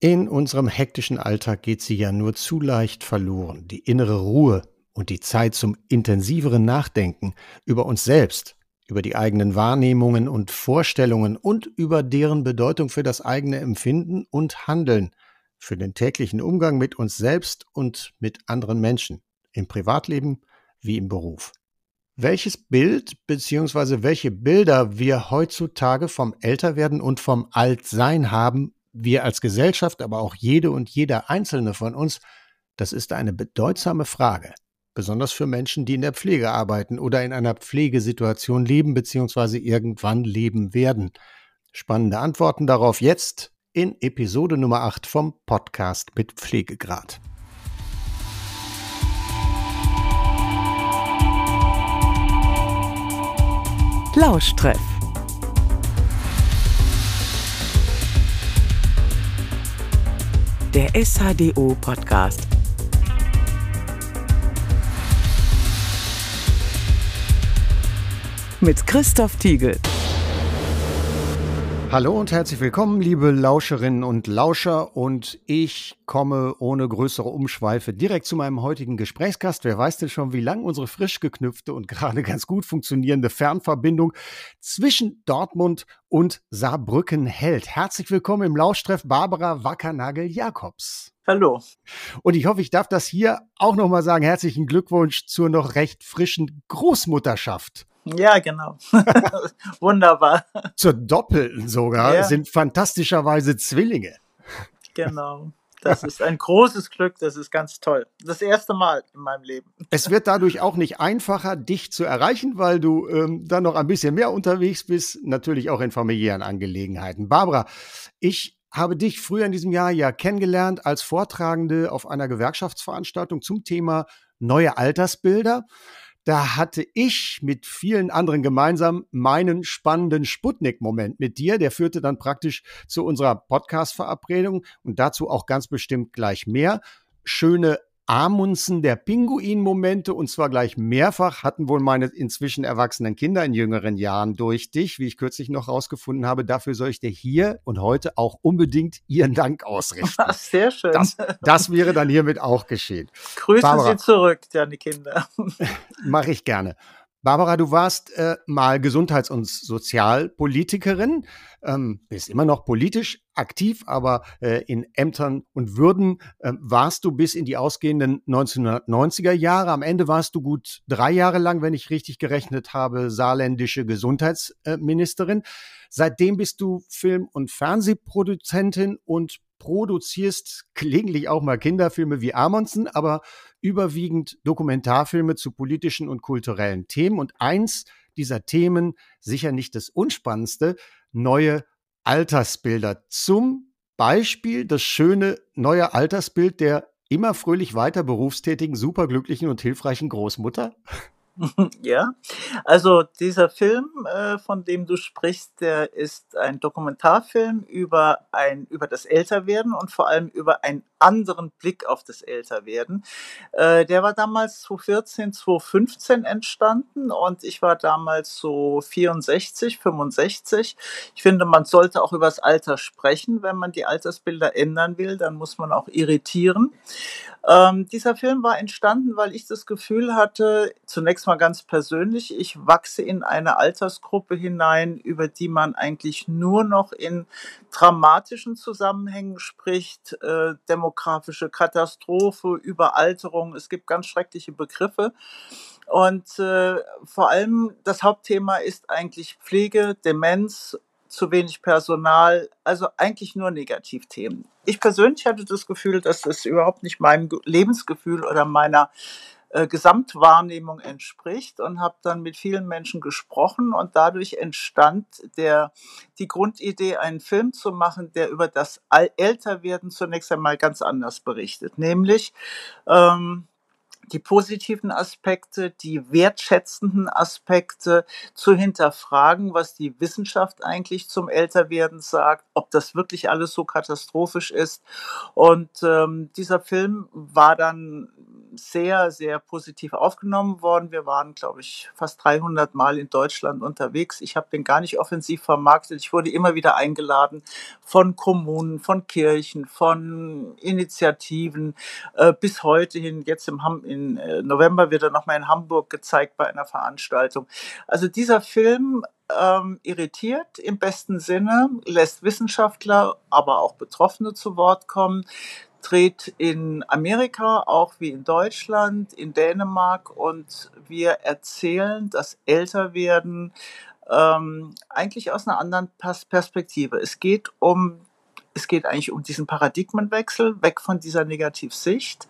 In unserem hektischen Alltag geht sie ja nur zu leicht verloren. Die innere Ruhe und die Zeit zum intensiveren Nachdenken über uns selbst, über die eigenen Wahrnehmungen und Vorstellungen und über deren Bedeutung für das eigene Empfinden und Handeln, für den täglichen Umgang mit uns selbst und mit anderen Menschen, im Privatleben wie im Beruf. Welches Bild bzw. welche Bilder wir heutzutage vom Älterwerden und vom Altsein haben, wir als Gesellschaft, aber auch jede und jeder einzelne von uns, das ist eine bedeutsame Frage, besonders für Menschen, die in der Pflege arbeiten oder in einer Pflegesituation leben bzw. irgendwann leben werden. Spannende Antworten darauf jetzt in Episode Nummer 8 vom Podcast mit Pflegegrad. Lauschtreff der SHDO Podcast. Mit Christoph Tiegel. Hallo und herzlich willkommen, liebe Lauscherinnen und Lauscher. Und ich komme ohne größere Umschweife direkt zu meinem heutigen Gesprächsgast. Wer weiß denn schon, wie lang unsere frisch geknüpfte und gerade ganz gut funktionierende Fernverbindung zwischen Dortmund und Saarbrücken hält. Herzlich willkommen im Lauschtreff Barbara Wackernagel-Jakobs. Hallo. Und ich hoffe, ich darf das hier auch nochmal sagen. Herzlichen Glückwunsch zur noch recht frischen Großmutterschaft. Ja, genau. Wunderbar. Zur doppelten sogar ja. sind fantastischerweise Zwillinge. Genau. Das ist ein großes Glück, das ist ganz toll. Das erste Mal in meinem Leben. Es wird dadurch auch nicht einfacher, dich zu erreichen, weil du ähm, dann noch ein bisschen mehr unterwegs bist, natürlich auch in familiären Angelegenheiten. Barbara, ich habe dich früher in diesem Jahr ja kennengelernt als Vortragende auf einer Gewerkschaftsveranstaltung zum Thema neue Altersbilder. Da hatte ich mit vielen anderen gemeinsam meinen spannenden Sputnik-Moment mit dir. Der führte dann praktisch zu unserer Podcast-Verabredung und dazu auch ganz bestimmt gleich mehr. Schöne Amundsen der Pinguin-Momente und zwar gleich mehrfach hatten wohl meine inzwischen erwachsenen Kinder in jüngeren Jahren durch dich, wie ich kürzlich noch rausgefunden habe. Dafür soll ich dir hier und heute auch unbedingt ihren Dank ausrichten. Sehr schön. Das, das, wäre dann hiermit auch geschehen. Grüße Barbara, Sie zurück, deine Kinder. Mache ich gerne. Barbara, du warst äh, mal Gesundheits- und Sozialpolitikerin, ähm, bist immer noch politisch aktiv, aber äh, in Ämtern und Würden äh, warst du bis in die ausgehenden 1990er Jahre. Am Ende warst du gut drei Jahre lang, wenn ich richtig gerechnet habe, saarländische Gesundheitsministerin. Seitdem bist du Film- und Fernsehproduzentin und produzierst gelegentlich auch mal Kinderfilme wie Amundsen, aber überwiegend Dokumentarfilme zu politischen und kulturellen Themen. Und eins dieser Themen, sicher nicht das unspannendste, neue Altersbilder. Zum Beispiel das schöne neue Altersbild der immer fröhlich weiter berufstätigen, superglücklichen und hilfreichen Großmutter. Ja, also dieser Film, äh, von dem du sprichst, der ist ein Dokumentarfilm über ein über das Älterwerden und vor allem über einen anderen Blick auf das Älterwerden. Äh, der war damals 2014, 2015 entstanden und ich war damals so 64, 65. Ich finde, man sollte auch über das Alter sprechen. Wenn man die Altersbilder ändern will, dann muss man auch irritieren. Ähm, dieser Film war entstanden, weil ich das Gefühl hatte, zunächst mal ganz persönlich, ich wachse in eine Altersgruppe hinein, über die man eigentlich nur noch in dramatischen Zusammenhängen spricht, äh, demografische Katastrophe, Überalterung, es gibt ganz schreckliche Begriffe. Und äh, vor allem das Hauptthema ist eigentlich Pflege, Demenz zu wenig Personal, also eigentlich nur Negativthemen. Ich persönlich hatte das Gefühl, dass das überhaupt nicht meinem Lebensgefühl oder meiner äh, Gesamtwahrnehmung entspricht und habe dann mit vielen Menschen gesprochen und dadurch entstand der, die Grundidee, einen Film zu machen, der über das Älterwerden zunächst einmal ganz anders berichtet, nämlich ähm, die positiven Aspekte, die wertschätzenden Aspekte zu hinterfragen, was die Wissenschaft eigentlich zum Älterwerden sagt, ob das wirklich alles so katastrophisch ist. Und ähm, dieser Film war dann sehr, sehr positiv aufgenommen worden. Wir waren, glaube ich, fast 300 Mal in Deutschland unterwegs. Ich habe den gar nicht offensiv vermarktet. Ich wurde immer wieder eingeladen von Kommunen, von Kirchen, von Initiativen äh, bis heute hin. Jetzt im Ham in äh, November wird er nochmal in Hamburg gezeigt bei einer Veranstaltung. Also dieser Film ähm, irritiert im besten Sinne, lässt Wissenschaftler, aber auch Betroffene zu Wort kommen, dreht in Amerika, auch wie in Deutschland, in Dänemark und wir erzählen das Älterwerden ähm, eigentlich aus einer anderen Perspektive. Es geht um es geht eigentlich um diesen Paradigmenwechsel, weg von dieser Negativsicht.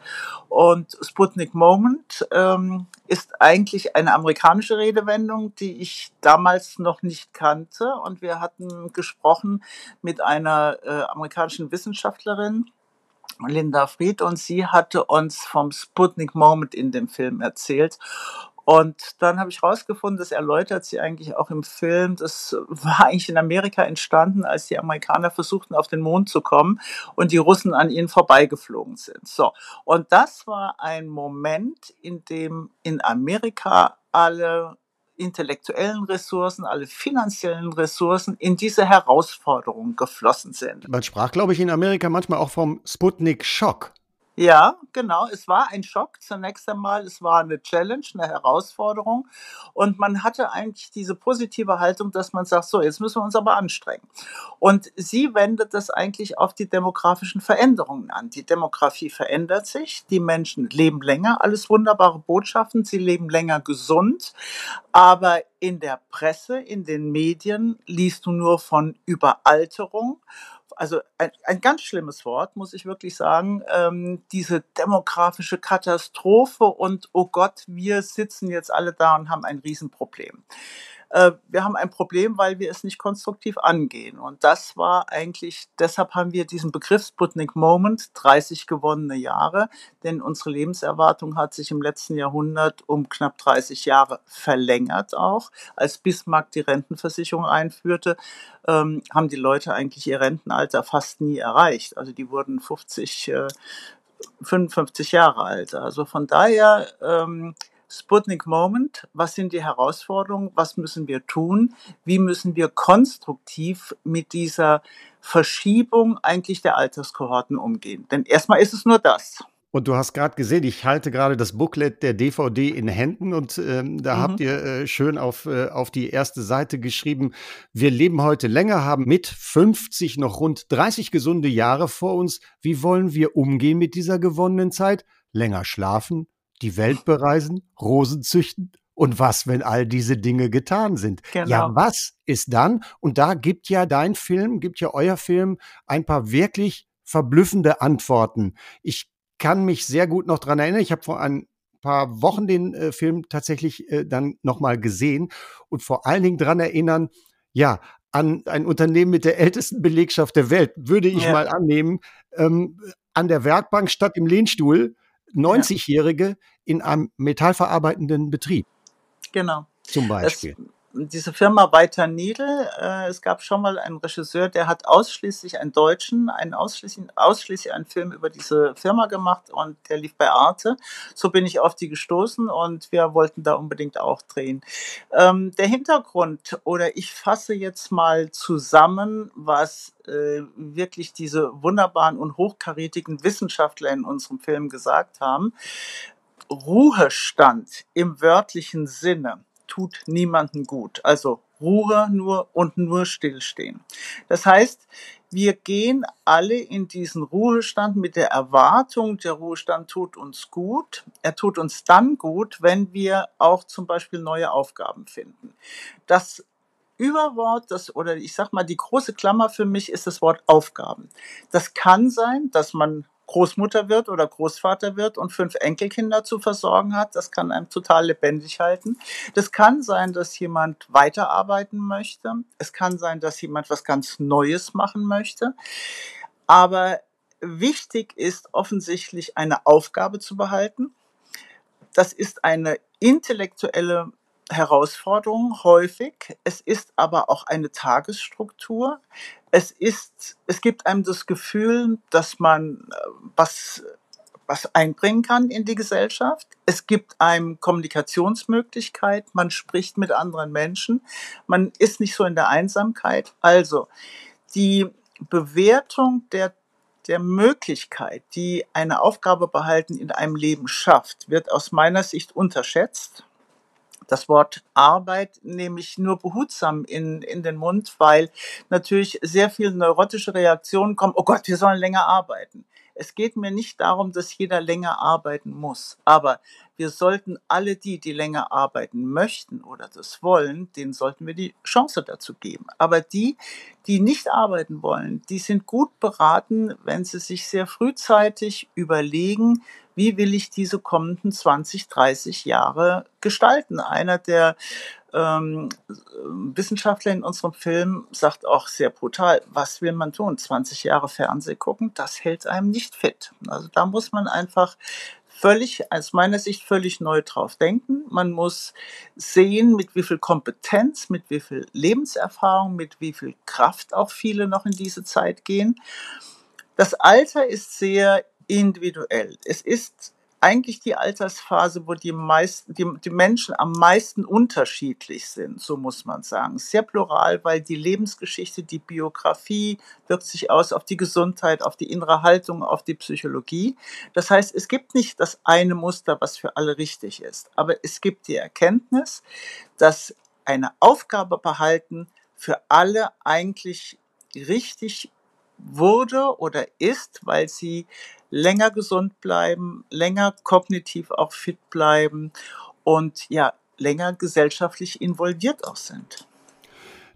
Und Sputnik Moment ähm, ist eigentlich eine amerikanische Redewendung, die ich damals noch nicht kannte. Und wir hatten gesprochen mit einer äh, amerikanischen Wissenschaftlerin, Linda Fried, und sie hatte uns vom Sputnik Moment in dem Film erzählt. Und dann habe ich rausgefunden, das erläutert sie eigentlich auch im Film, das war eigentlich in Amerika entstanden, als die Amerikaner versuchten, auf den Mond zu kommen und die Russen an ihnen vorbeigeflogen sind. So. Und das war ein Moment, in dem in Amerika alle intellektuellen Ressourcen, alle finanziellen Ressourcen in diese Herausforderung geflossen sind. Man sprach, glaube ich, in Amerika manchmal auch vom Sputnik-Schock. Ja, genau. Es war ein Schock zunächst einmal. Es war eine Challenge, eine Herausforderung. Und man hatte eigentlich diese positive Haltung, dass man sagt, so, jetzt müssen wir uns aber anstrengen. Und sie wendet das eigentlich auf die demografischen Veränderungen an. Die Demografie verändert sich. Die Menschen leben länger. Alles wunderbare Botschaften. Sie leben länger gesund. Aber in der Presse, in den Medien liest du nur von Überalterung also ein, ein ganz schlimmes Wort, muss ich wirklich sagen, ähm, diese demografische Katastrophe und oh Gott, wir sitzen jetzt alle da und haben ein Riesenproblem. Äh, wir haben ein Problem, weil wir es nicht konstruktiv angehen. Und das war eigentlich, deshalb haben wir diesen Begriff Sputnik Moment, 30 gewonnene Jahre, denn unsere Lebenserwartung hat sich im letzten Jahrhundert um knapp 30 Jahre verlängert auch. Als Bismarck die Rentenversicherung einführte, ähm, haben die Leute eigentlich ihr Rentenalter fast nie erreicht. Also die wurden 50, äh, 55 Jahre alt. Also von daher ähm, Sputnik Moment, was sind die Herausforderungen, was müssen wir tun, wie müssen wir konstruktiv mit dieser Verschiebung eigentlich der Alterskohorten umgehen. Denn erstmal ist es nur das. Und du hast gerade gesehen, ich halte gerade das Booklet der DVD in Händen und ähm, da mhm. habt ihr äh, schön auf, äh, auf die erste Seite geschrieben, wir leben heute länger, haben mit 50 noch rund 30 gesunde Jahre vor uns. Wie wollen wir umgehen mit dieser gewonnenen Zeit? Länger schlafen, die Welt bereisen, Rosen züchten? Und was, wenn all diese Dinge getan sind? Genau. Ja, was ist dann? Und da gibt ja dein Film, gibt ja euer Film ein paar wirklich verblüffende Antworten. Ich kann mich sehr gut noch dran erinnern. Ich habe vor ein paar Wochen den äh, Film tatsächlich äh, dann nochmal gesehen und vor allen Dingen dran erinnern, ja, an ein Unternehmen mit der ältesten Belegschaft der Welt, würde ich ja. mal annehmen, ähm, an der Werkbank statt im Lehnstuhl 90-Jährige in einem metallverarbeitenden Betrieb. Genau. Zum Beispiel. Das, diese Firma Weiter Niedel, äh, es gab schon mal einen Regisseur, der hat ausschließlich einen Deutschen, einen ausschließlich, ausschließlich einen Film über diese Firma gemacht und der lief bei Arte. So bin ich auf die gestoßen und wir wollten da unbedingt auch drehen. Ähm, der Hintergrund oder ich fasse jetzt mal zusammen, was äh, wirklich diese wunderbaren und hochkarätigen Wissenschaftler in unserem Film gesagt haben. Ruhestand im wörtlichen Sinne tut niemandem gut. Also Ruhe nur und nur stillstehen. Das heißt, wir gehen alle in diesen Ruhestand mit der Erwartung, der Ruhestand tut uns gut. Er tut uns dann gut, wenn wir auch zum Beispiel neue Aufgaben finden. Das Überwort, das, oder ich sag mal, die große Klammer für mich ist das Wort Aufgaben. Das kann sein, dass man Großmutter wird oder Großvater wird und fünf Enkelkinder zu versorgen hat. Das kann einem total lebendig halten. Das kann sein, dass jemand weiterarbeiten möchte. Es kann sein, dass jemand was ganz Neues machen möchte. Aber wichtig ist offensichtlich eine Aufgabe zu behalten. Das ist eine intellektuelle Herausforderung häufig. Es ist aber auch eine Tagesstruktur. Es ist, es gibt einem das Gefühl, dass man äh, was was einbringen kann in die Gesellschaft. Es gibt einem Kommunikationsmöglichkeit, man spricht mit anderen Menschen, man ist nicht so in der Einsamkeit. Also die Bewertung der der Möglichkeit, die eine Aufgabe behalten in einem Leben schafft, wird aus meiner Sicht unterschätzt. Das Wort Arbeit nehme ich nur behutsam in, in den Mund, weil natürlich sehr viele neurotische Reaktionen kommen. Oh Gott, wir sollen länger arbeiten. Es geht mir nicht darum, dass jeder länger arbeiten muss, aber wir sollten alle die, die länger arbeiten möchten oder das wollen, denen sollten wir die Chance dazu geben. Aber die, die nicht arbeiten wollen, die sind gut beraten, wenn sie sich sehr frühzeitig überlegen, wie will ich diese kommenden 20, 30 Jahre gestalten. Einer der ähm, Wissenschaftler in unserem Film sagt auch sehr brutal, was will man tun? 20 Jahre Fernsehen gucken, das hält einem nicht fit. Also da muss man einfach völlig, aus meiner Sicht völlig neu drauf denken. Man muss sehen, mit wie viel Kompetenz, mit wie viel Lebenserfahrung, mit wie viel Kraft auch viele noch in diese Zeit gehen. Das Alter ist sehr individuell. Es ist eigentlich die Altersphase, wo die, meisten, die, die Menschen am meisten unterschiedlich sind, so muss man sagen. Sehr plural, weil die Lebensgeschichte, die Biografie wirkt sich aus auf die Gesundheit, auf die innere Haltung, auf die Psychologie. Das heißt, es gibt nicht das eine Muster, was für alle richtig ist, aber es gibt die Erkenntnis, dass eine Aufgabe behalten für alle eigentlich richtig wurde oder ist, weil sie länger gesund bleiben, länger kognitiv auch fit bleiben und ja, länger gesellschaftlich involviert auch sind.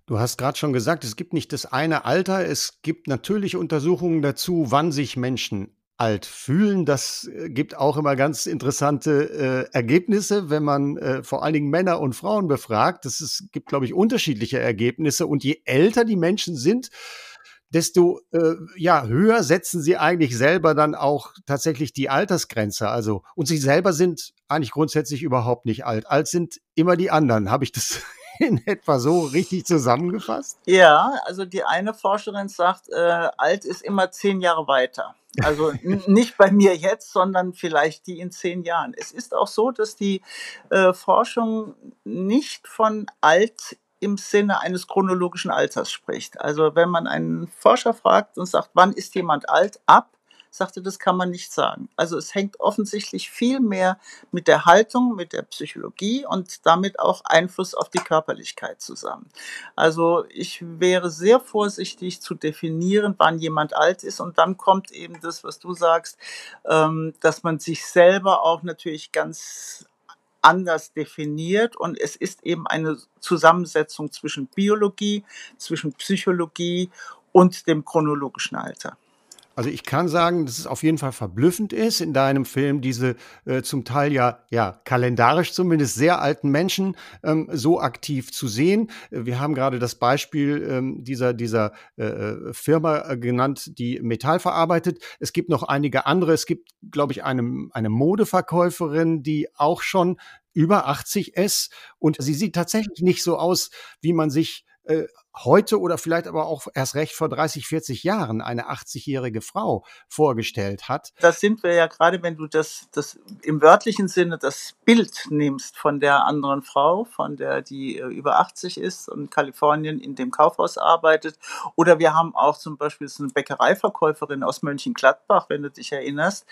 Du hast gerade schon gesagt, es gibt nicht das eine Alter, es gibt natürlich Untersuchungen dazu, wann sich Menschen alt fühlen. Das äh, gibt auch immer ganz interessante äh, Ergebnisse, wenn man äh, vor allen Dingen Männer und Frauen befragt. Es gibt, glaube ich, unterschiedliche Ergebnisse. Und je älter die Menschen sind, desto äh, ja, höher setzen sie eigentlich selber dann auch tatsächlich die Altersgrenze. Also, und sie selber sind eigentlich grundsätzlich überhaupt nicht alt. Alt sind immer die anderen. Habe ich das in etwa so richtig zusammengefasst? Ja, also die eine Forscherin sagt, äh, alt ist immer zehn Jahre weiter. Also nicht bei mir jetzt, sondern vielleicht die in zehn Jahren. Es ist auch so, dass die äh, Forschung nicht von alt im Sinne eines chronologischen Alters spricht. Also wenn man einen Forscher fragt und sagt, wann ist jemand alt, ab, sagte, das kann man nicht sagen. Also es hängt offensichtlich viel mehr mit der Haltung, mit der Psychologie und damit auch Einfluss auf die Körperlichkeit zusammen. Also ich wäre sehr vorsichtig zu definieren, wann jemand alt ist und dann kommt eben das, was du sagst, ähm, dass man sich selber auch natürlich ganz anders definiert und es ist eben eine Zusammensetzung zwischen Biologie, zwischen Psychologie und dem chronologischen Alter. Also ich kann sagen, dass es auf jeden Fall verblüffend ist, in deinem Film diese äh, zum Teil ja, ja kalendarisch zumindest sehr alten Menschen ähm, so aktiv zu sehen. Wir haben gerade das Beispiel ähm, dieser, dieser äh, äh Firma äh, genannt, die Metall verarbeitet. Es gibt noch einige andere. Es gibt, glaube ich, eine, eine Modeverkäuferin, die auch schon über 80 ist und sie sieht tatsächlich nicht so aus, wie man sich äh, heute oder vielleicht aber auch erst recht vor 30, 40 Jahren eine 80-jährige Frau vorgestellt hat. Das sind wir ja gerade, wenn du das, das im wörtlichen Sinne das Bild nimmst von der anderen Frau, von der, die äh, über 80 ist und in Kalifornien in dem Kaufhaus arbeitet. Oder wir haben auch zum Beispiel so eine Bäckereiverkäuferin aus Mönchengladbach, wenn du dich erinnerst,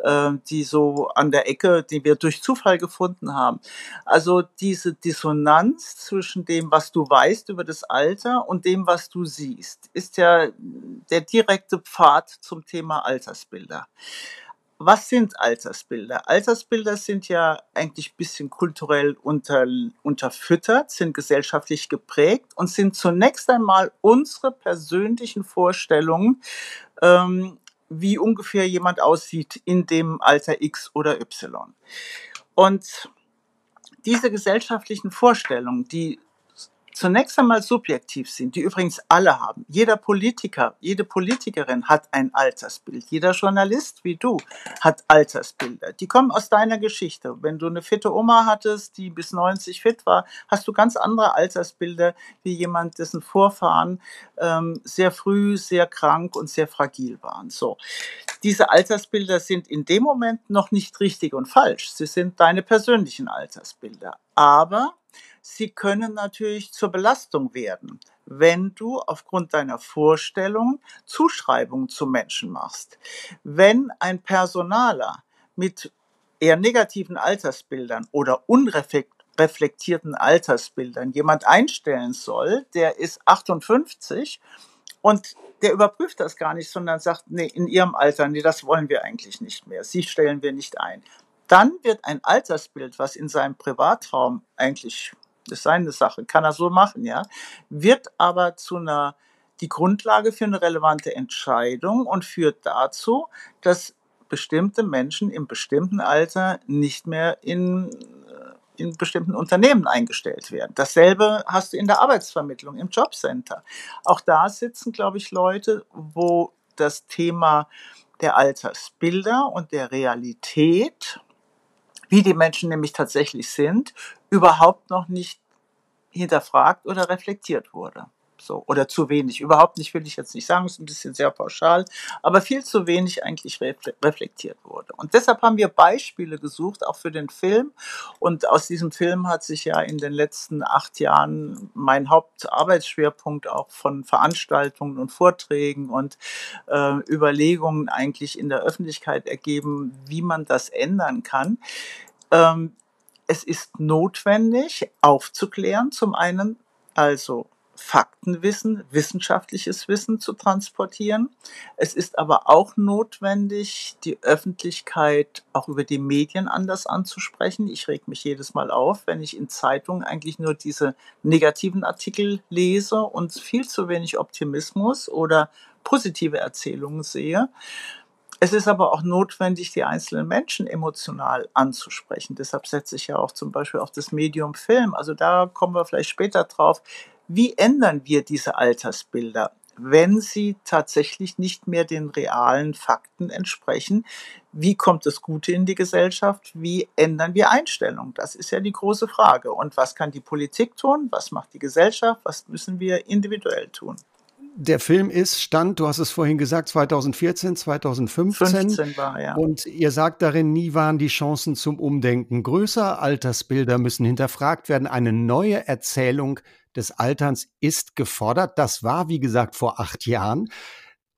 äh, die so an der Ecke, die wir durch Zufall gefunden haben. Also diese Dissonanz zwischen dem, was du weißt über das Alter, Alter und dem, was du siehst, ist ja der direkte Pfad zum Thema Altersbilder. Was sind Altersbilder? Altersbilder sind ja eigentlich ein bisschen kulturell unter, unterfüttert, sind gesellschaftlich geprägt und sind zunächst einmal unsere persönlichen Vorstellungen, ähm, wie ungefähr jemand aussieht in dem Alter X oder Y. Und diese gesellschaftlichen Vorstellungen, die zunächst einmal subjektiv sind, die übrigens alle haben. Jeder Politiker, jede Politikerin hat ein Altersbild. Jeder Journalist wie du hat Altersbilder. Die kommen aus deiner Geschichte. Wenn du eine fitte Oma hattest, die bis 90 fit war, hast du ganz andere Altersbilder wie jemand, dessen Vorfahren ähm, sehr früh, sehr krank und sehr fragil waren. So. Diese Altersbilder sind in dem Moment noch nicht richtig und falsch. Sie sind deine persönlichen Altersbilder. Aber sie können natürlich zur Belastung werden, wenn du aufgrund deiner Vorstellung Zuschreibungen zu Menschen machst. Wenn ein Personaler mit eher negativen Altersbildern oder unreflektierten Altersbildern jemand einstellen soll, der ist 58 und der überprüft das gar nicht, sondern sagt, nee, in ihrem Alter, nee, das wollen wir eigentlich nicht mehr. Sie stellen wir nicht ein. Dann wird ein Altersbild, was in seinem Privatraum eigentlich ist seine Sache, kann er so machen, ja, wird aber zu einer die Grundlage für eine relevante Entscheidung und führt dazu, dass bestimmte Menschen im bestimmten Alter nicht mehr in, äh, in bestimmten Unternehmen eingestellt werden. Dasselbe hast du in der Arbeitsvermittlung, im Jobcenter. Auch da sitzen, glaube ich, Leute, wo das Thema der Altersbilder und der Realität wie die Menschen nämlich tatsächlich sind, überhaupt noch nicht hinterfragt oder reflektiert wurde. So, oder zu wenig. Überhaupt nicht, will ich jetzt nicht sagen, ist ein bisschen sehr pauschal, aber viel zu wenig eigentlich reflektiert wurde. Und deshalb haben wir Beispiele gesucht, auch für den Film. Und aus diesem Film hat sich ja in den letzten acht Jahren mein Hauptarbeitsschwerpunkt auch von Veranstaltungen und Vorträgen und äh, Überlegungen eigentlich in der Öffentlichkeit ergeben, wie man das ändern kann. Ähm, es ist notwendig, aufzuklären, zum einen, also Faktenwissen, wissenschaftliches Wissen zu transportieren. Es ist aber auch notwendig, die Öffentlichkeit auch über die Medien anders anzusprechen. Ich reg mich jedes Mal auf, wenn ich in Zeitungen eigentlich nur diese negativen Artikel lese und viel zu wenig Optimismus oder positive Erzählungen sehe. Es ist aber auch notwendig, die einzelnen Menschen emotional anzusprechen. Deshalb setze ich ja auch zum Beispiel auf das Medium Film. Also da kommen wir vielleicht später drauf. Wie ändern wir diese Altersbilder, wenn sie tatsächlich nicht mehr den realen Fakten entsprechen? Wie kommt das Gute in die Gesellschaft? Wie ändern wir Einstellungen? Das ist ja die große Frage. Und was kann die Politik tun? Was macht die Gesellschaft? Was müssen wir individuell tun? Der Film ist, stand, du hast es vorhin gesagt, 2014, 2015. 15 war, ja. Und ihr sagt darin, nie waren die Chancen zum Umdenken größer. Altersbilder müssen hinterfragt werden. Eine neue Erzählung des Alterns ist gefordert. Das war, wie gesagt, vor acht Jahren.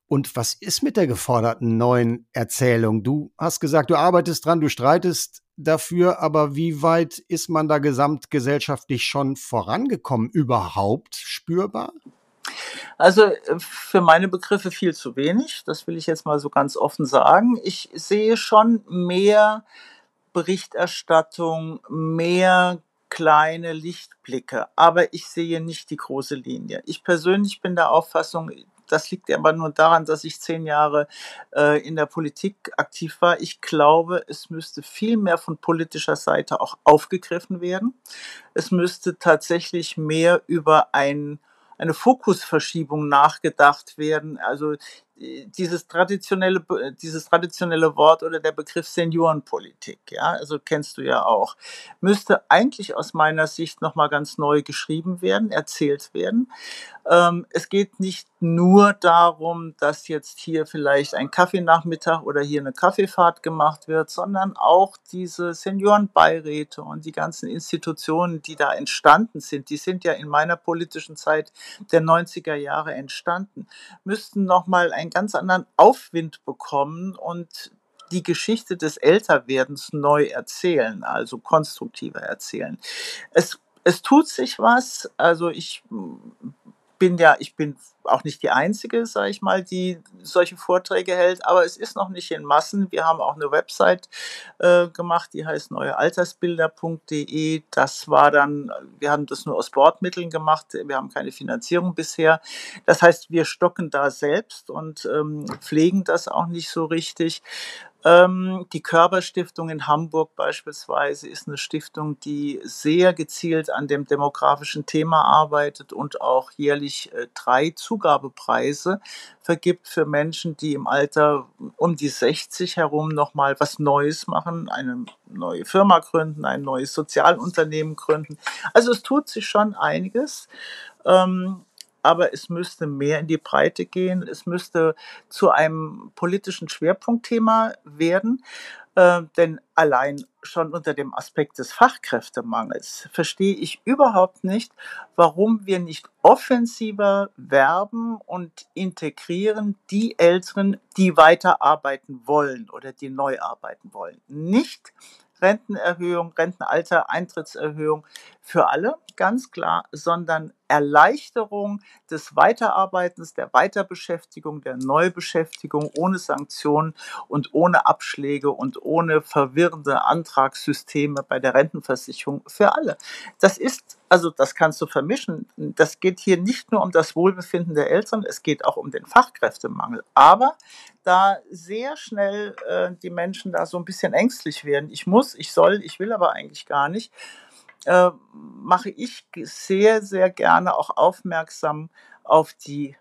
Und was ist mit der geforderten neuen Erzählung? Du hast gesagt, du arbeitest dran, du streitest dafür, aber wie weit ist man da gesamtgesellschaftlich schon vorangekommen? Überhaupt spürbar? Also äh, für meine Begriffe viel zu wenig, das will ich jetzt mal so ganz offen sagen. Ich sehe schon mehr Berichterstattung, mehr kleine Lichtblicke, aber ich sehe nicht die große Linie. Ich persönlich bin der Auffassung, das liegt aber nur daran, dass ich zehn Jahre äh, in der Politik aktiv war. Ich glaube, es müsste viel mehr von politischer Seite auch aufgegriffen werden. Es müsste tatsächlich mehr über ein eine Fokusverschiebung nachgedacht werden. Also dieses traditionelle, dieses traditionelle Wort oder der Begriff Seniorenpolitik, ja, also kennst du ja auch, müsste eigentlich aus meiner Sicht nochmal ganz neu geschrieben werden, erzählt werden. Ähm, es geht nicht nur darum, dass jetzt hier vielleicht ein Kaffeenachmittag oder hier eine Kaffeefahrt gemacht wird, sondern auch diese Seniorenbeiräte und die ganzen Institutionen, die da entstanden sind, die sind ja in meiner politischen Zeit der 90er Jahre entstanden, müssten nochmal ein einen ganz anderen Aufwind bekommen und die Geschichte des Älterwerdens neu erzählen, also konstruktiver erzählen. Es, es tut sich was. Also ich bin ja, ich bin auch nicht die Einzige, sage ich mal, die solche Vorträge hält, aber es ist noch nicht in Massen. Wir haben auch eine Website äh, gemacht, die heißt neuealtersbilder.de. Das war dann, wir haben das nur aus Bordmitteln gemacht, wir haben keine Finanzierung bisher. Das heißt, wir stocken da selbst und ähm, pflegen das auch nicht so richtig. Ähm, die Körperstiftung in Hamburg beispielsweise ist eine Stiftung, die sehr gezielt an dem demografischen Thema arbeitet und auch jährlich äh, drei Zugabepreise vergibt für Menschen, die im Alter um die 60 herum nochmal was Neues machen, eine neue Firma gründen, ein neues Sozialunternehmen gründen. Also es tut sich schon einiges. Ähm, aber es müsste mehr in die Breite gehen. Es müsste zu einem politischen Schwerpunktthema werden. Äh, denn allein schon unter dem Aspekt des Fachkräftemangels verstehe ich überhaupt nicht, warum wir nicht offensiver werben und integrieren die Älteren, die weiterarbeiten wollen oder die neu arbeiten wollen. Nicht Rentenerhöhung, Rentenalter, Eintrittserhöhung für alle, ganz klar, sondern Erleichterung des Weiterarbeitens, der Weiterbeschäftigung, der Neubeschäftigung ohne Sanktionen und ohne Abschläge und ohne verwirrende Antragssysteme bei der Rentenversicherung für alle. Das ist, also das kannst du vermischen. Das geht hier nicht nur um das Wohlbefinden der Eltern, es geht auch um den Fachkräftemangel. Aber da sehr schnell äh, die Menschen da so ein bisschen ängstlich werden. Ich muss, ich soll, ich will aber eigentlich gar nicht äh, mache ich sehr, sehr gerne auch aufmerksam auf die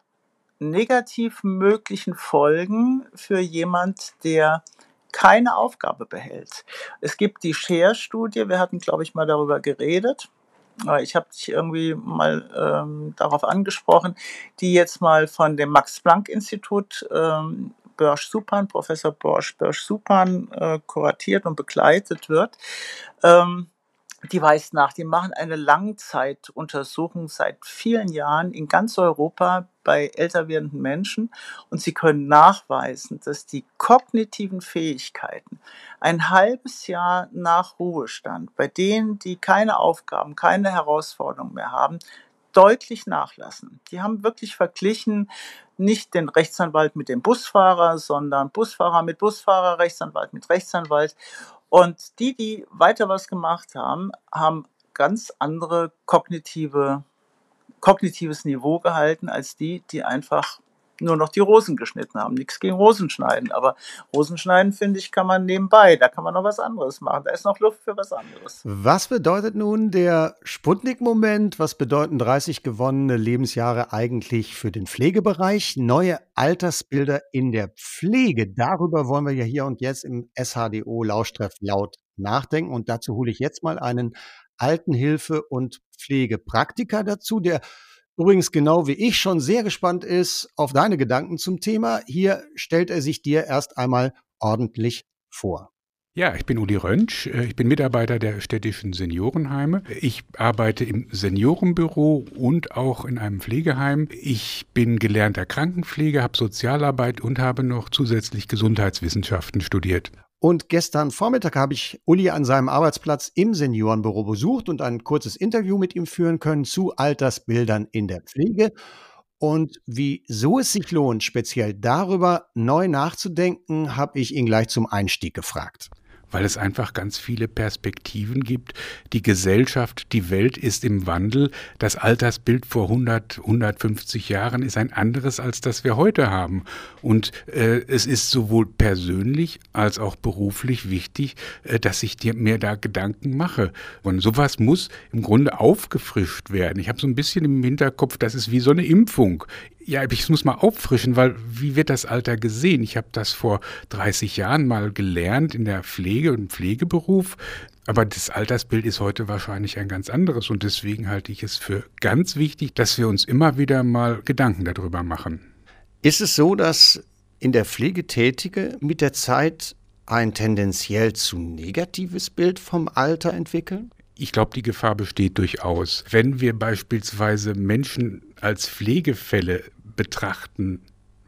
negativ möglichen Folgen für jemand, der keine Aufgabe behält. Es gibt die Share-Studie, wir hatten, glaube ich, mal darüber geredet. Ich habe dich irgendwie mal ähm, darauf angesprochen, die jetzt mal von dem Max-Planck-Institut ähm, Börsch-Supan, Professor Börsch-Supan äh, kuratiert und begleitet wird. Ähm, die weist nach, die machen eine Langzeituntersuchung seit vielen Jahren in ganz Europa bei älter werdenden Menschen und sie können nachweisen, dass die kognitiven Fähigkeiten ein halbes Jahr nach Ruhestand, bei denen, die keine Aufgaben, keine Herausforderungen mehr haben, deutlich nachlassen. Die haben wirklich verglichen, nicht den Rechtsanwalt mit dem Busfahrer, sondern Busfahrer mit Busfahrer, Rechtsanwalt mit Rechtsanwalt. Und die, die weiter was gemacht haben, haben ganz andere kognitive, kognitives Niveau gehalten als die, die einfach nur noch die Rosen geschnitten haben. Nichts gegen Rosenschneiden, aber Rosenschneiden, finde ich, kann man nebenbei. Da kann man noch was anderes machen. Da ist noch Luft für was anderes. Was bedeutet nun der Sputnik-Moment? Was bedeuten 30 gewonnene Lebensjahre eigentlich für den Pflegebereich? Neue Altersbilder in der Pflege. Darüber wollen wir ja hier und jetzt im SHDO Lauschtreff laut nachdenken. Und dazu hole ich jetzt mal einen Altenhilfe- und Pflegepraktiker dazu, der übrigens genau wie ich schon sehr gespannt ist auf deine Gedanken zum Thema. Hier stellt er sich dir erst einmal ordentlich vor. Ja, ich bin Uli Röntsch. Äh, ich bin Mitarbeiter der städtischen Seniorenheime. Ich arbeite im Seniorenbüro und auch in einem Pflegeheim. Ich bin gelernter Krankenpfleger, habe Sozialarbeit und habe noch zusätzlich Gesundheitswissenschaften studiert. Und gestern Vormittag habe ich Uli an seinem Arbeitsplatz im Seniorenbüro besucht und ein kurzes Interview mit ihm führen können zu Altersbildern in der Pflege. Und wieso es sich lohnt, speziell darüber neu nachzudenken, habe ich ihn gleich zum Einstieg gefragt weil es einfach ganz viele Perspektiven gibt. Die Gesellschaft, die Welt ist im Wandel. Das Altersbild vor 100, 150 Jahren ist ein anderes, als das wir heute haben. Und äh, es ist sowohl persönlich als auch beruflich wichtig, äh, dass ich dir mir da Gedanken mache. Und sowas muss im Grunde aufgefrischt werden. Ich habe so ein bisschen im Hinterkopf, das ist wie so eine Impfung ja, ich muss mal auffrischen, weil wie wird das Alter gesehen? Ich habe das vor 30 Jahren mal gelernt in der Pflege und Pflegeberuf. Aber das Altersbild ist heute wahrscheinlich ein ganz anderes und deswegen halte ich es für ganz wichtig, dass wir uns immer wieder mal Gedanken darüber machen. Ist es so, dass in der Pflege Tätige mit der Zeit ein tendenziell zu negatives Bild vom Alter entwickeln? Ich glaube, die Gefahr besteht durchaus. Wenn wir beispielsweise Menschen als Pflegefälle betrachten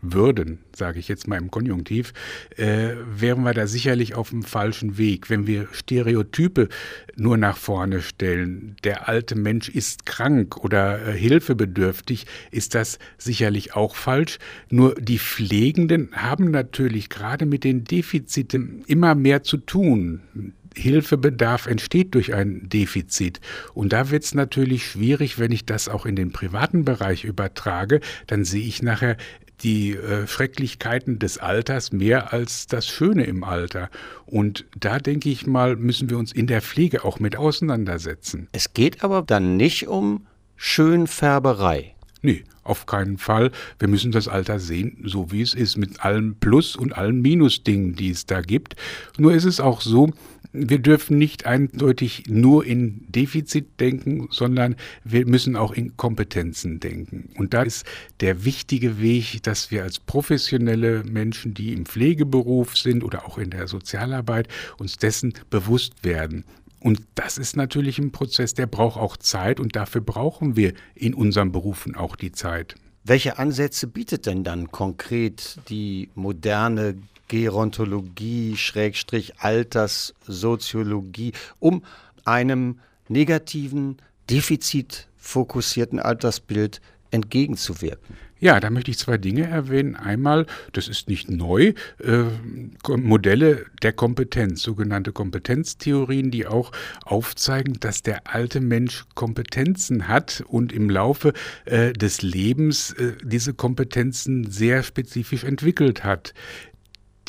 würden, sage ich jetzt mal im Konjunktiv, äh, wären wir da sicherlich auf dem falschen Weg. Wenn wir Stereotype nur nach vorne stellen, der alte Mensch ist krank oder äh, hilfebedürftig, ist das sicherlich auch falsch. Nur die Pflegenden haben natürlich gerade mit den Defiziten immer mehr zu tun. Hilfebedarf entsteht durch ein Defizit. Und da wird es natürlich schwierig, wenn ich das auch in den privaten Bereich übertrage, dann sehe ich nachher die äh, Schrecklichkeiten des Alters mehr als das Schöne im Alter. Und da denke ich mal, müssen wir uns in der Pflege auch mit auseinandersetzen. Es geht aber dann nicht um Schönfärberei. Nee, auf keinen Fall. Wir müssen das Alter sehen, so wie es ist, mit allen Plus- und allen Minus-Dingen, die es da gibt. Nur ist es auch so, wir dürfen nicht eindeutig nur in Defizit denken, sondern wir müssen auch in Kompetenzen denken. Und da ist der wichtige Weg, dass wir als professionelle Menschen, die im Pflegeberuf sind oder auch in der Sozialarbeit, uns dessen bewusst werden. Und das ist natürlich ein Prozess, der braucht auch Zeit und dafür brauchen wir in unseren Berufen auch die Zeit. Welche Ansätze bietet denn dann konkret die moderne Gerontologie, Schrägstrich Alterssoziologie, um einem negativen, defizitfokussierten Altersbild entgegenzuwirken? Ja, da möchte ich zwei Dinge erwähnen. Einmal, das ist nicht neu, äh, Modelle der Kompetenz, sogenannte Kompetenztheorien, die auch aufzeigen, dass der alte Mensch Kompetenzen hat und im Laufe äh, des Lebens äh, diese Kompetenzen sehr spezifisch entwickelt hat.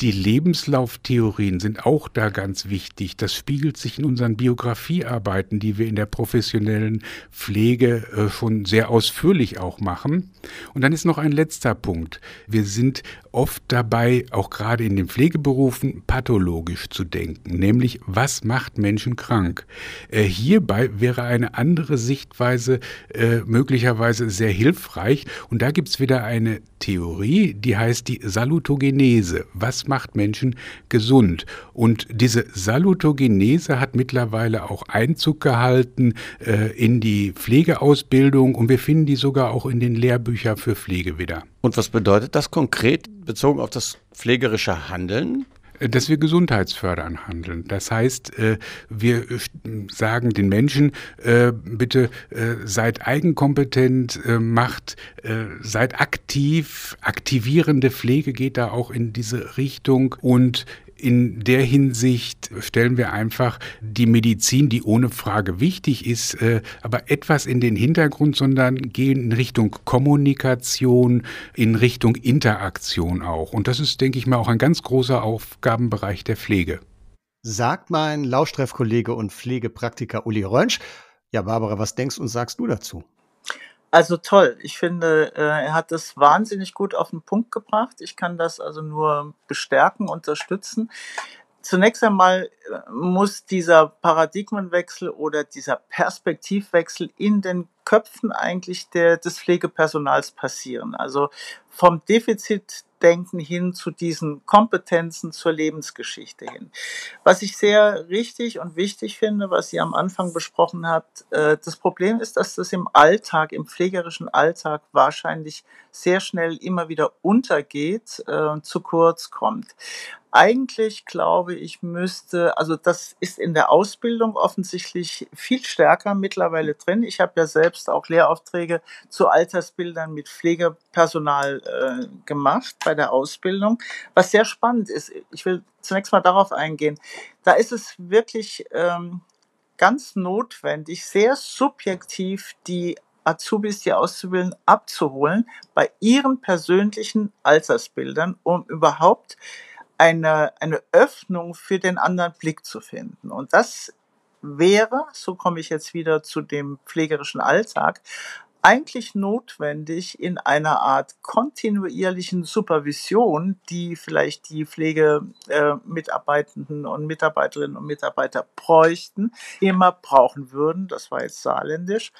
Die Lebenslauftheorien sind auch da ganz wichtig. Das spiegelt sich in unseren Biografiearbeiten, die wir in der professionellen Pflege äh, schon sehr ausführlich auch machen. Und dann ist noch ein letzter Punkt. Wir sind oft dabei, auch gerade in den Pflegeberufen, pathologisch zu denken, nämlich was macht Menschen krank. Äh, hierbei wäre eine andere Sichtweise äh, möglicherweise sehr hilfreich. Und da gibt es wieder eine Theorie, die heißt die Salutogenese. Was macht Menschen gesund? Und diese Salutogenese hat mittlerweile auch Einzug gehalten äh, in die Pflegeausbildung und wir finden die sogar auch in den Lehrbüchern für Pflege wieder. Und was bedeutet das konkret bezogen auf das pflegerische Handeln? Dass wir gesundheitsfördernd handeln. Das heißt, äh, wir sagen den Menschen, äh, bitte äh, seid eigenkompetent, macht, seid aktiv, aktivierende Pflege geht da auch in diese Richtung und in der Hinsicht stellen wir einfach die Medizin, die ohne Frage wichtig ist, äh, aber etwas in den Hintergrund, sondern gehen in Richtung Kommunikation, in Richtung Interaktion auch. Und das ist, denke ich mal, auch ein ganz großer Aufgabenbereich der Pflege. Sagt mein Lauschtreffkollege und Pflegepraktiker Uli Rönsch. Ja, Barbara, was denkst und sagst du dazu? Also toll. Ich finde, äh, er hat das wahnsinnig gut auf den Punkt gebracht. Ich kann das also nur bestärken, unterstützen. Zunächst einmal äh, muss dieser Paradigmenwechsel oder dieser Perspektivwechsel in den Köpfen eigentlich der, des Pflegepersonals passieren. Also vom Defizit Denken hin zu diesen Kompetenzen zur Lebensgeschichte hin. Was ich sehr richtig und wichtig finde, was ihr am Anfang besprochen habt, äh, das Problem ist, dass das im Alltag, im pflegerischen Alltag wahrscheinlich sehr schnell immer wieder untergeht, äh, zu kurz kommt. Eigentlich glaube ich, müsste, also das ist in der Ausbildung offensichtlich viel stärker mittlerweile drin. Ich habe ja selbst auch Lehraufträge zu Altersbildern mit Pflegepersonal äh, gemacht bei der Ausbildung, was sehr spannend ist. Ich will zunächst mal darauf eingehen. Da ist es wirklich ähm, ganz notwendig, sehr subjektiv die Azubis, die Auszubildenden abzuholen bei ihren persönlichen Altersbildern, um überhaupt eine, eine Öffnung für den anderen Blick zu finden. Und das wäre, so komme ich jetzt wieder zu dem pflegerischen Alltag, eigentlich notwendig in einer Art kontinuierlichen Supervision, die vielleicht die Pflegemitarbeitenden äh, und Mitarbeiterinnen und Mitarbeiter bräuchten, immer brauchen würden, das war jetzt saarländisch,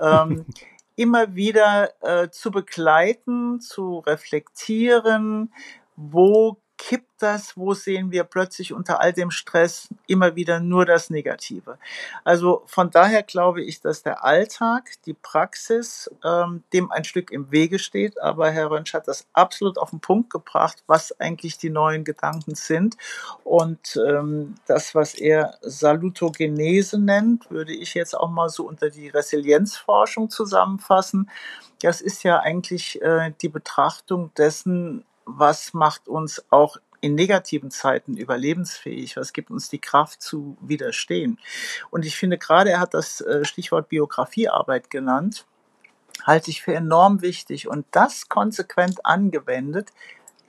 ähm, immer wieder äh, zu begleiten, zu reflektieren, wo kippt das, wo sehen wir plötzlich unter all dem Stress immer wieder nur das Negative. Also von daher glaube ich, dass der Alltag, die Praxis ähm, dem ein Stück im Wege steht, aber Herr Rönsch hat das absolut auf den Punkt gebracht, was eigentlich die neuen Gedanken sind. Und ähm, das, was er Salutogenese nennt, würde ich jetzt auch mal so unter die Resilienzforschung zusammenfassen. Das ist ja eigentlich äh, die Betrachtung dessen, was macht uns auch in negativen Zeiten überlebensfähig? Was gibt uns die Kraft zu widerstehen? Und ich finde gerade, er hat das äh, Stichwort Biografiearbeit genannt halte ich für enorm wichtig. Und das konsequent angewendet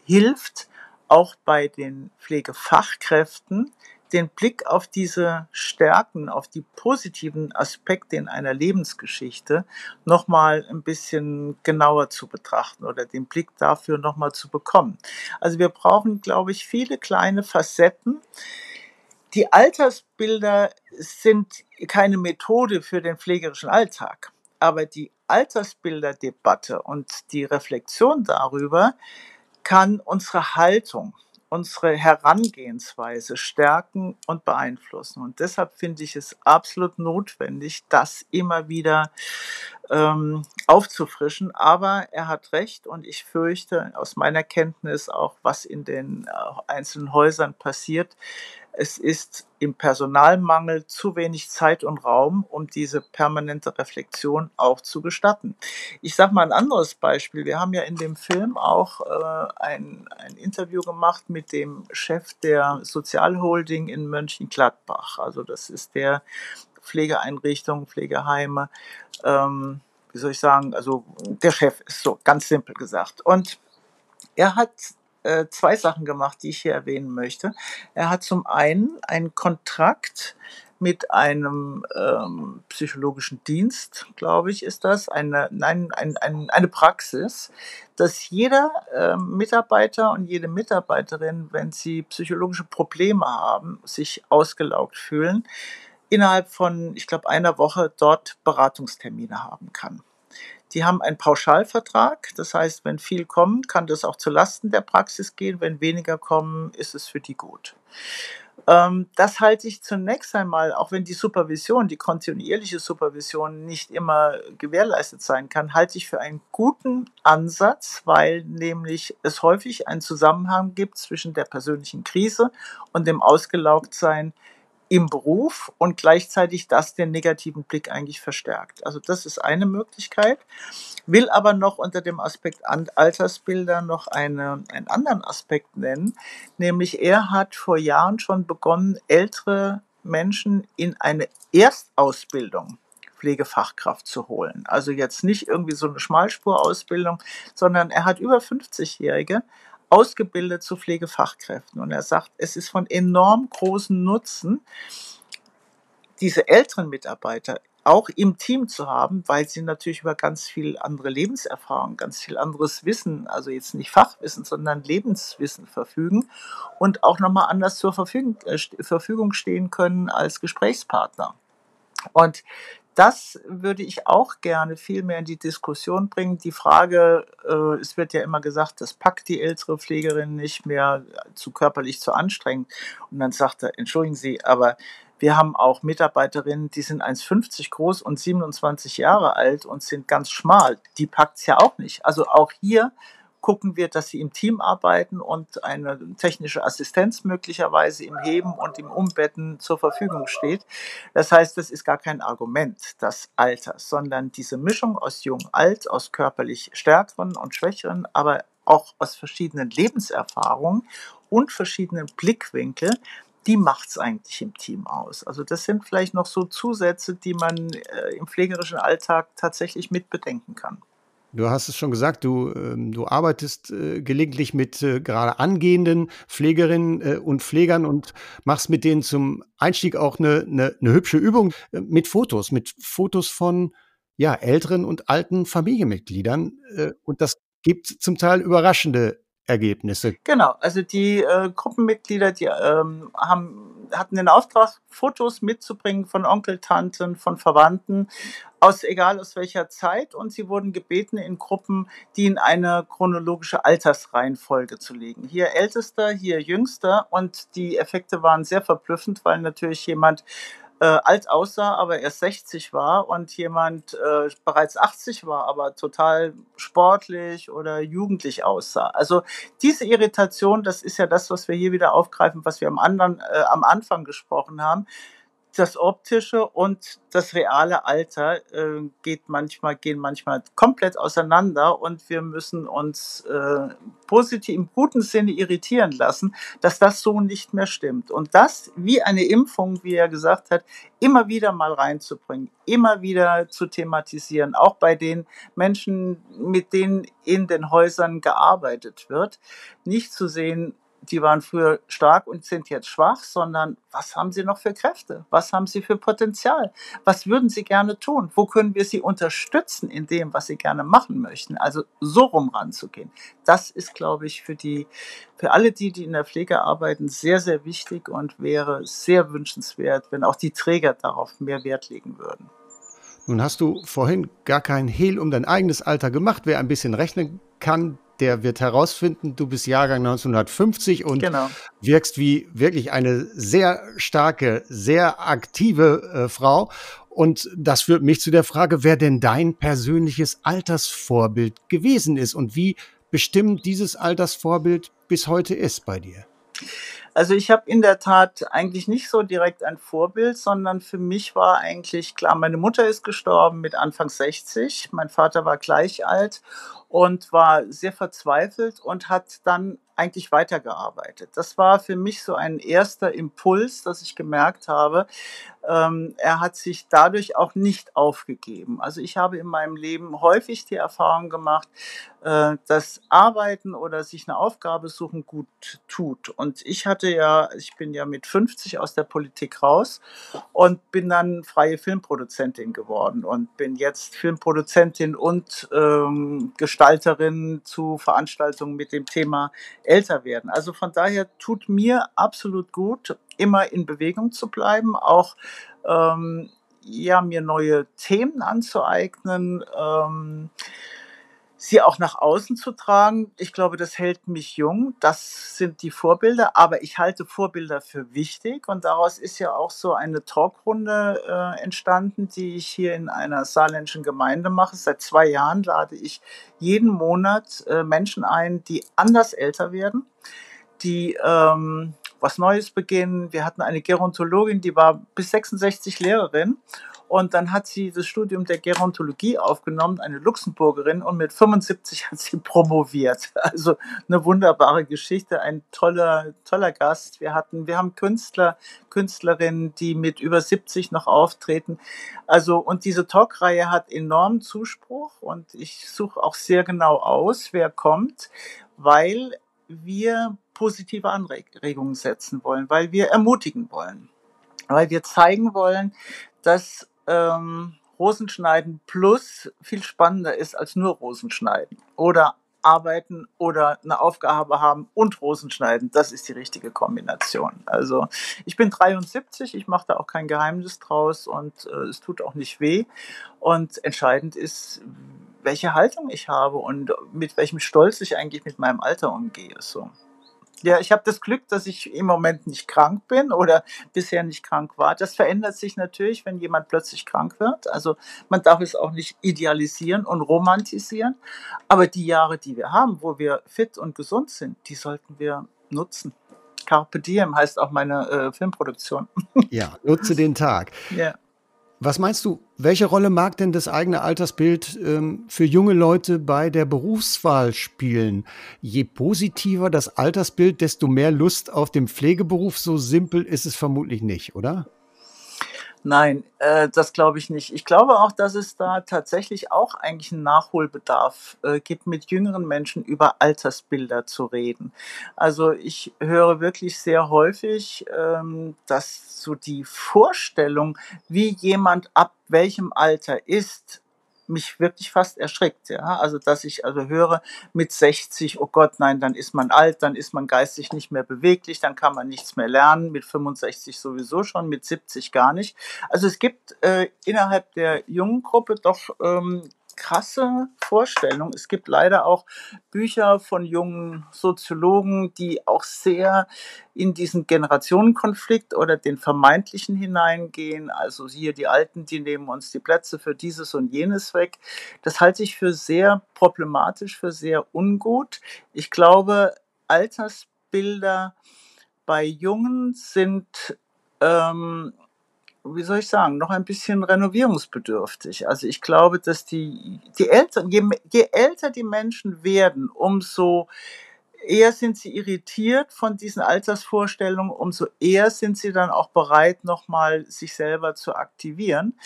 hilft auch bei den Pflegefachkräften, den Blick auf diese Stärken, auf die positiven Aspekte in einer Lebensgeschichte nochmal ein bisschen genauer zu betrachten oder den Blick dafür nochmal zu bekommen. Also wir brauchen, glaube ich, viele kleine Facetten. Die Altersbilder sind keine Methode für den pflegerischen Alltag, aber die Altersbilderdebatte und die Reflexion darüber kann unsere Haltung unsere Herangehensweise stärken und beeinflussen. Und deshalb finde ich es absolut notwendig, das immer wieder ähm, aufzufrischen. Aber er hat recht und ich fürchte aus meiner Kenntnis auch, was in den äh, einzelnen Häusern passiert, es ist im Personalmangel zu wenig Zeit und Raum, um diese permanente Reflexion auch zu gestatten. Ich sage mal ein anderes Beispiel. Wir haben ja in dem Film auch äh, ein, ein Interview gemacht mit dem Chef der Sozialholding in Mönchengladbach. Also das ist der Pflegeeinrichtung, Pflegeheime. Ähm, wie soll ich sagen? Also der Chef ist so ganz simpel gesagt. Und er hat äh, zwei Sachen gemacht, die ich hier erwähnen möchte. Er hat zum einen einen Kontrakt mit einem ähm, psychologischen Dienst, glaube ich, ist das, eine, nein, ein, ein, eine Praxis, dass jeder äh, Mitarbeiter und jede Mitarbeiterin, wenn sie psychologische Probleme haben, sich ausgelaugt fühlen, innerhalb von, ich glaube, einer Woche dort Beratungstermine haben kann. Die haben einen Pauschalvertrag, das heißt, wenn viel kommen, kann das auch zu Lasten der Praxis gehen. Wenn weniger kommen, ist es für die gut. Ähm, das halte ich zunächst einmal, auch wenn die Supervision, die kontinuierliche Supervision nicht immer gewährleistet sein kann, halte ich für einen guten Ansatz, weil nämlich es häufig einen Zusammenhang gibt zwischen der persönlichen Krise und dem Ausgelaugtsein im Beruf und gleichzeitig das den negativen Blick eigentlich verstärkt. Also das ist eine Möglichkeit, will aber noch unter dem Aspekt Altersbilder noch eine, einen anderen Aspekt nennen, nämlich er hat vor Jahren schon begonnen, ältere Menschen in eine Erstausbildung Pflegefachkraft zu holen. Also jetzt nicht irgendwie so eine Schmalspurausbildung, sondern er hat über 50-Jährige ausgebildet zu Pflegefachkräften. Und er sagt, es ist von enorm großem Nutzen, diese älteren Mitarbeiter auch im Team zu haben, weil sie natürlich über ganz viel andere Lebenserfahrung, ganz viel anderes Wissen, also jetzt nicht Fachwissen, sondern Lebenswissen verfügen und auch nochmal anders zur Verfügung, äh, Verfügung stehen können als Gesprächspartner. Und das würde ich auch gerne viel mehr in die Diskussion bringen. Die Frage, äh, es wird ja immer gesagt, das packt die ältere Pflegerin nicht mehr zu körperlich zu anstrengend. Und dann sagt er, entschuldigen Sie, aber wir haben auch Mitarbeiterinnen, die sind 1,50 groß und 27 Jahre alt und sind ganz schmal. Die packt es ja auch nicht. Also auch hier gucken wir, dass sie im Team arbeiten und eine technische Assistenz möglicherweise im Heben und im Umbetten zur Verfügung steht. Das heißt, das ist gar kein Argument, das Alter, sondern diese Mischung aus jung, alt, aus körperlich stärkeren und schwächeren, aber auch aus verschiedenen Lebenserfahrungen und verschiedenen Blickwinkeln, die macht es eigentlich im Team aus. Also das sind vielleicht noch so Zusätze, die man äh, im pflegerischen Alltag tatsächlich mit bedenken kann. Du hast es schon gesagt, du, ähm, du arbeitest äh, gelegentlich mit äh, gerade angehenden Pflegerinnen äh, und Pflegern und machst mit denen zum Einstieg auch eine, eine, eine hübsche Übung mit Fotos, mit Fotos von ja, älteren und alten Familienmitgliedern. Und das gibt zum Teil überraschende Ergebnisse. Genau, also die äh, Gruppenmitglieder, die ähm, haben hatten den Auftrag, Fotos mitzubringen von Onkel, Tanten, von Verwandten, aus egal aus welcher Zeit. Und sie wurden gebeten, in Gruppen, die in eine chronologische Altersreihenfolge zu legen. Hier ältester, hier jüngster. Und die Effekte waren sehr verblüffend, weil natürlich jemand äh, alt aussah, aber erst 60 war und jemand äh, bereits 80 war, aber total sportlich oder jugendlich aussah. Also diese Irritation, das ist ja das, was wir hier wieder aufgreifen, was wir am, anderen, äh, am Anfang gesprochen haben das optische und das reale Alter äh, geht manchmal, gehen manchmal komplett auseinander und wir müssen uns äh, positiv im guten Sinne irritieren lassen, dass das so nicht mehr stimmt. Und das wie eine Impfung, wie er gesagt hat, immer wieder mal reinzubringen, immer wieder zu thematisieren, auch bei den Menschen, mit denen in den Häusern gearbeitet wird, nicht zu sehen, die waren früher stark und sind jetzt schwach, sondern was haben sie noch für Kräfte? Was haben sie für Potenzial? Was würden sie gerne tun? Wo können wir sie unterstützen in dem, was sie gerne machen möchten? Also so rum ranzugehen. Das ist, glaube ich, für die, für alle die, die in der Pflege arbeiten, sehr, sehr wichtig und wäre sehr wünschenswert, wenn auch die Träger darauf mehr Wert legen würden. Nun hast du vorhin gar keinen Hehl um dein eigenes Alter gemacht. Wer ein bisschen rechnen kann, der wird herausfinden, du bist Jahrgang 1950 und genau. wirkst wie wirklich eine sehr starke, sehr aktive äh, Frau. Und das führt mich zu der Frage, wer denn dein persönliches Altersvorbild gewesen ist und wie bestimmt dieses Altersvorbild bis heute ist bei dir. Also ich habe in der Tat eigentlich nicht so direkt ein Vorbild, sondern für mich war eigentlich klar, meine Mutter ist gestorben mit Anfang 60, mein Vater war gleich alt und war sehr verzweifelt und hat dann eigentlich weitergearbeitet. Das war für mich so ein erster Impuls, dass ich gemerkt habe, ähm, er hat sich dadurch auch nicht aufgegeben. Also ich habe in meinem Leben häufig die Erfahrung gemacht, äh, dass Arbeiten oder sich eine Aufgabe suchen gut tut. Und ich hatte ja, ich bin ja mit 50 aus der Politik raus und bin dann freie Filmproduzentin geworden und bin jetzt Filmproduzentin und ähm, Gestalterin zu Veranstaltungen mit dem Thema älter werden. Also von daher tut mir absolut gut, immer in Bewegung zu bleiben, auch ähm, ja, mir neue Themen anzueignen. Ähm, sie auch nach außen zu tragen. Ich glaube, das hält mich jung. Das sind die Vorbilder. Aber ich halte Vorbilder für wichtig. Und daraus ist ja auch so eine Talkrunde äh, entstanden, die ich hier in einer saarländischen Gemeinde mache. Seit zwei Jahren lade ich jeden Monat äh, Menschen ein, die anders älter werden, die ähm, was Neues beginnen. Wir hatten eine Gerontologin, die war bis 66 Lehrerin und dann hat sie das Studium der Gerontologie aufgenommen, eine Luxemburgerin, und mit 75 hat sie promoviert. Also eine wunderbare Geschichte, ein toller, toller Gast. Wir hatten, wir haben Künstler, Künstlerinnen, die mit über 70 noch auftreten. Also, und diese Talkreihe hat enormen Zuspruch und ich suche auch sehr genau aus, wer kommt, weil wir positive Anregungen setzen wollen, weil wir ermutigen wollen, weil wir zeigen wollen, dass ähm, Rosenschneiden plus viel spannender ist als nur Rosenschneiden. Oder arbeiten oder eine Aufgabe haben und Rosenschneiden. Das ist die richtige Kombination. Also ich bin 73, ich mache da auch kein Geheimnis draus und äh, es tut auch nicht weh. Und entscheidend ist, welche Haltung ich habe und mit welchem Stolz ich eigentlich mit meinem Alter umgehe. So. Ja, ich habe das Glück, dass ich im Moment nicht krank bin oder bisher nicht krank war. Das verändert sich natürlich, wenn jemand plötzlich krank wird. Also man darf es auch nicht idealisieren und romantisieren. Aber die Jahre, die wir haben, wo wir fit und gesund sind, die sollten wir nutzen. Carpe Diem heißt auch meine äh, Filmproduktion. Ja, nutze den Tag. Ja. Was meinst du, welche Rolle mag denn das eigene Altersbild ähm, für junge Leute bei der Berufswahl spielen? Je positiver das Altersbild, desto mehr Lust auf den Pflegeberuf. So simpel ist es vermutlich nicht, oder? Nein, äh, das glaube ich nicht. Ich glaube auch, dass es da tatsächlich auch eigentlich einen Nachholbedarf äh, gibt, mit jüngeren Menschen über Altersbilder zu reden. Also ich höre wirklich sehr häufig, ähm, dass so die Vorstellung, wie jemand ab welchem Alter ist, mich wirklich fast erschreckt, ja. Also, dass ich also höre, mit 60, oh Gott, nein, dann ist man alt, dann ist man geistig nicht mehr beweglich, dann kann man nichts mehr lernen, mit 65 sowieso schon, mit 70 gar nicht. Also es gibt äh, innerhalb der jungen Gruppe doch ähm, krasse Vorstellung. Es gibt leider auch Bücher von jungen Soziologen, die auch sehr in diesen Generationenkonflikt oder den vermeintlichen hineingehen. Also hier die Alten, die nehmen uns die Plätze für dieses und jenes weg. Das halte ich für sehr problematisch, für sehr ungut. Ich glaube, Altersbilder bei Jungen sind ähm, wie soll ich sagen, noch ein bisschen renovierungsbedürftig. Also ich glaube, dass die, die Eltern, je, je älter die Menschen werden, umso eher sind sie irritiert von diesen Altersvorstellungen, umso eher sind sie dann auch bereit, nochmal sich selber zu aktivieren.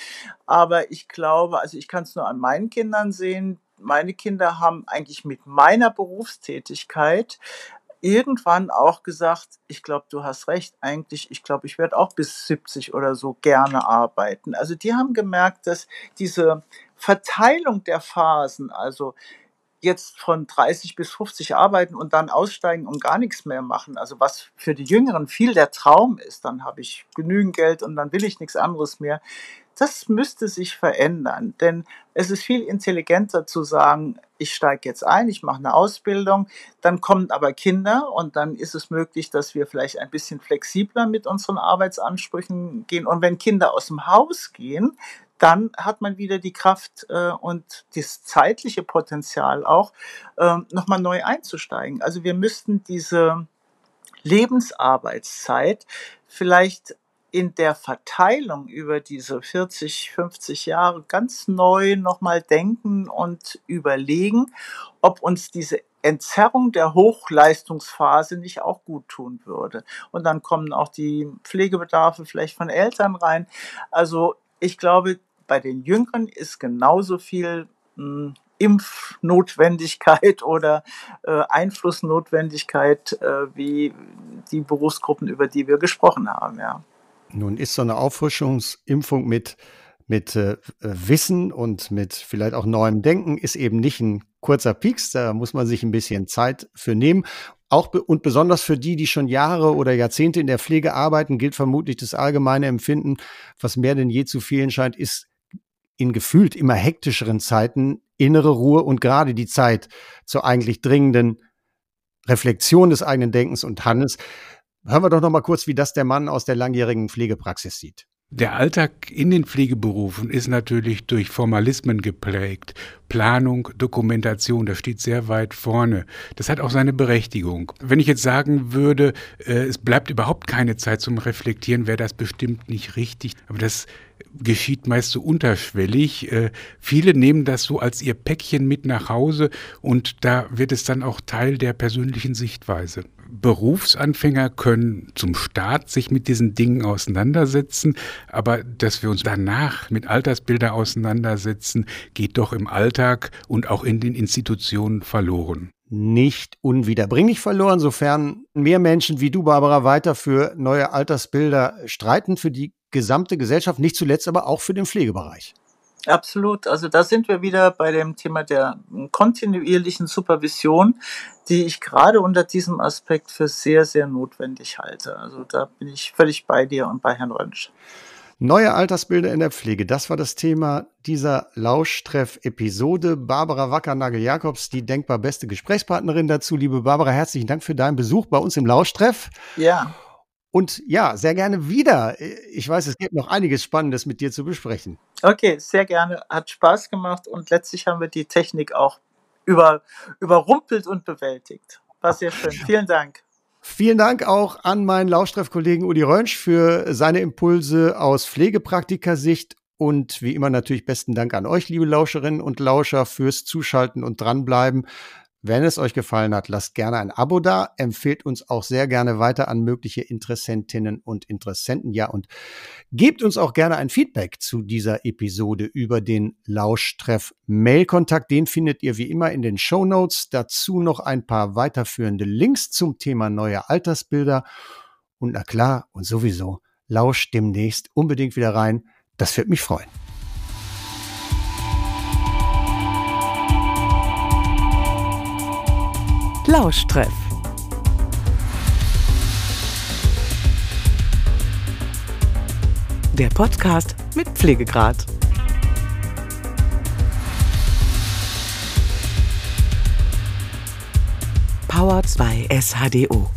Aber ich glaube, also ich kann es nur an meinen Kindern sehen, meine Kinder haben eigentlich mit meiner Berufstätigkeit irgendwann auch gesagt, ich glaube, du hast recht, eigentlich, ich glaube, ich werde auch bis 70 oder so gerne arbeiten. Also die haben gemerkt, dass diese Verteilung der Phasen, also jetzt von 30 bis 50 arbeiten und dann aussteigen und gar nichts mehr machen, also was für die Jüngeren viel der Traum ist, dann habe ich genügend Geld und dann will ich nichts anderes mehr. Das müsste sich verändern, denn es ist viel intelligenter zu sagen, ich steige jetzt ein, ich mache eine Ausbildung, dann kommen aber Kinder und dann ist es möglich, dass wir vielleicht ein bisschen flexibler mit unseren Arbeitsansprüchen gehen. Und wenn Kinder aus dem Haus gehen, dann hat man wieder die Kraft äh, und das zeitliche Potenzial auch, äh, nochmal neu einzusteigen. Also wir müssten diese Lebensarbeitszeit vielleicht in der Verteilung über diese 40, 50 Jahre ganz neu nochmal denken und überlegen, ob uns diese Entzerrung der Hochleistungsphase nicht auch gut tun würde. Und dann kommen auch die Pflegebedarfe vielleicht von Eltern rein. Also ich glaube, bei den Jüngeren ist genauso viel hm, Impfnotwendigkeit oder äh, Einflussnotwendigkeit äh, wie die Berufsgruppen, über die wir gesprochen haben. Ja. Nun ist so eine Auffrischungsimpfung mit, mit äh, Wissen und mit vielleicht auch neuem Denken ist eben nicht ein kurzer Pieks, da muss man sich ein bisschen Zeit für nehmen. Auch und besonders für die, die schon Jahre oder Jahrzehnte in der Pflege arbeiten, gilt vermutlich das allgemeine Empfinden, was mehr denn je zu fehlen scheint, ist in gefühlt immer hektischeren Zeiten innere Ruhe und gerade die Zeit zur eigentlich dringenden Reflexion des eigenen Denkens und Handelns. Hören wir doch noch mal kurz, wie das der Mann aus der langjährigen Pflegepraxis sieht. Der Alltag in den Pflegeberufen ist natürlich durch Formalismen geprägt. Planung, Dokumentation, das steht sehr weit vorne. Das hat auch seine Berechtigung. Wenn ich jetzt sagen würde, äh, es bleibt überhaupt keine Zeit zum Reflektieren, wäre das bestimmt nicht richtig. Aber das geschieht meist so unterschwellig. Äh, viele nehmen das so als ihr Päckchen mit nach Hause und da wird es dann auch Teil der persönlichen Sichtweise. Berufsanfänger können zum Start sich mit diesen Dingen auseinandersetzen, aber dass wir uns danach mit Altersbilder auseinandersetzen, geht doch im Alltag und auch in den Institutionen verloren nicht unwiederbringlich verloren, sofern mehr Menschen wie du, Barbara, weiter für neue Altersbilder streiten, für die gesamte Gesellschaft, nicht zuletzt aber auch für den Pflegebereich. Absolut. Also da sind wir wieder bei dem Thema der kontinuierlichen Supervision, die ich gerade unter diesem Aspekt für sehr, sehr notwendig halte. Also da bin ich völlig bei dir und bei Herrn Rönsch. Neue Altersbilder in der Pflege, das war das Thema dieser Lauschtreff-Episode. Barbara Wackernagel-Jakobs, die denkbar beste Gesprächspartnerin dazu. Liebe Barbara, herzlichen Dank für deinen Besuch bei uns im Lauschtreff. Ja. Und ja, sehr gerne wieder. Ich weiß, es gibt noch einiges Spannendes mit dir zu besprechen. Okay, sehr gerne. Hat Spaß gemacht und letztlich haben wir die Technik auch über, überrumpelt und bewältigt. War sehr schön. Vielen Dank. Vielen Dank auch an meinen Lauschtreff-Kollegen Udi Rönsch für seine Impulse aus Pflegepraktikersicht und wie immer natürlich besten Dank an euch, liebe Lauscherinnen und Lauscher, fürs Zuschalten und dranbleiben. Wenn es euch gefallen hat, lasst gerne ein Abo da, empfehlt uns auch sehr gerne weiter an mögliche Interessentinnen und Interessenten. Ja, und gebt uns auch gerne ein Feedback zu dieser Episode über den Lauschtreff Mailkontakt. Den findet ihr wie immer in den Show Notes. Dazu noch ein paar weiterführende Links zum Thema neue Altersbilder. Und na klar, und sowieso, lauscht demnächst unbedingt wieder rein. Das wird mich freuen. Lauschtreff. Der Podcast mit Pflegegrad. Power 2 SHDO.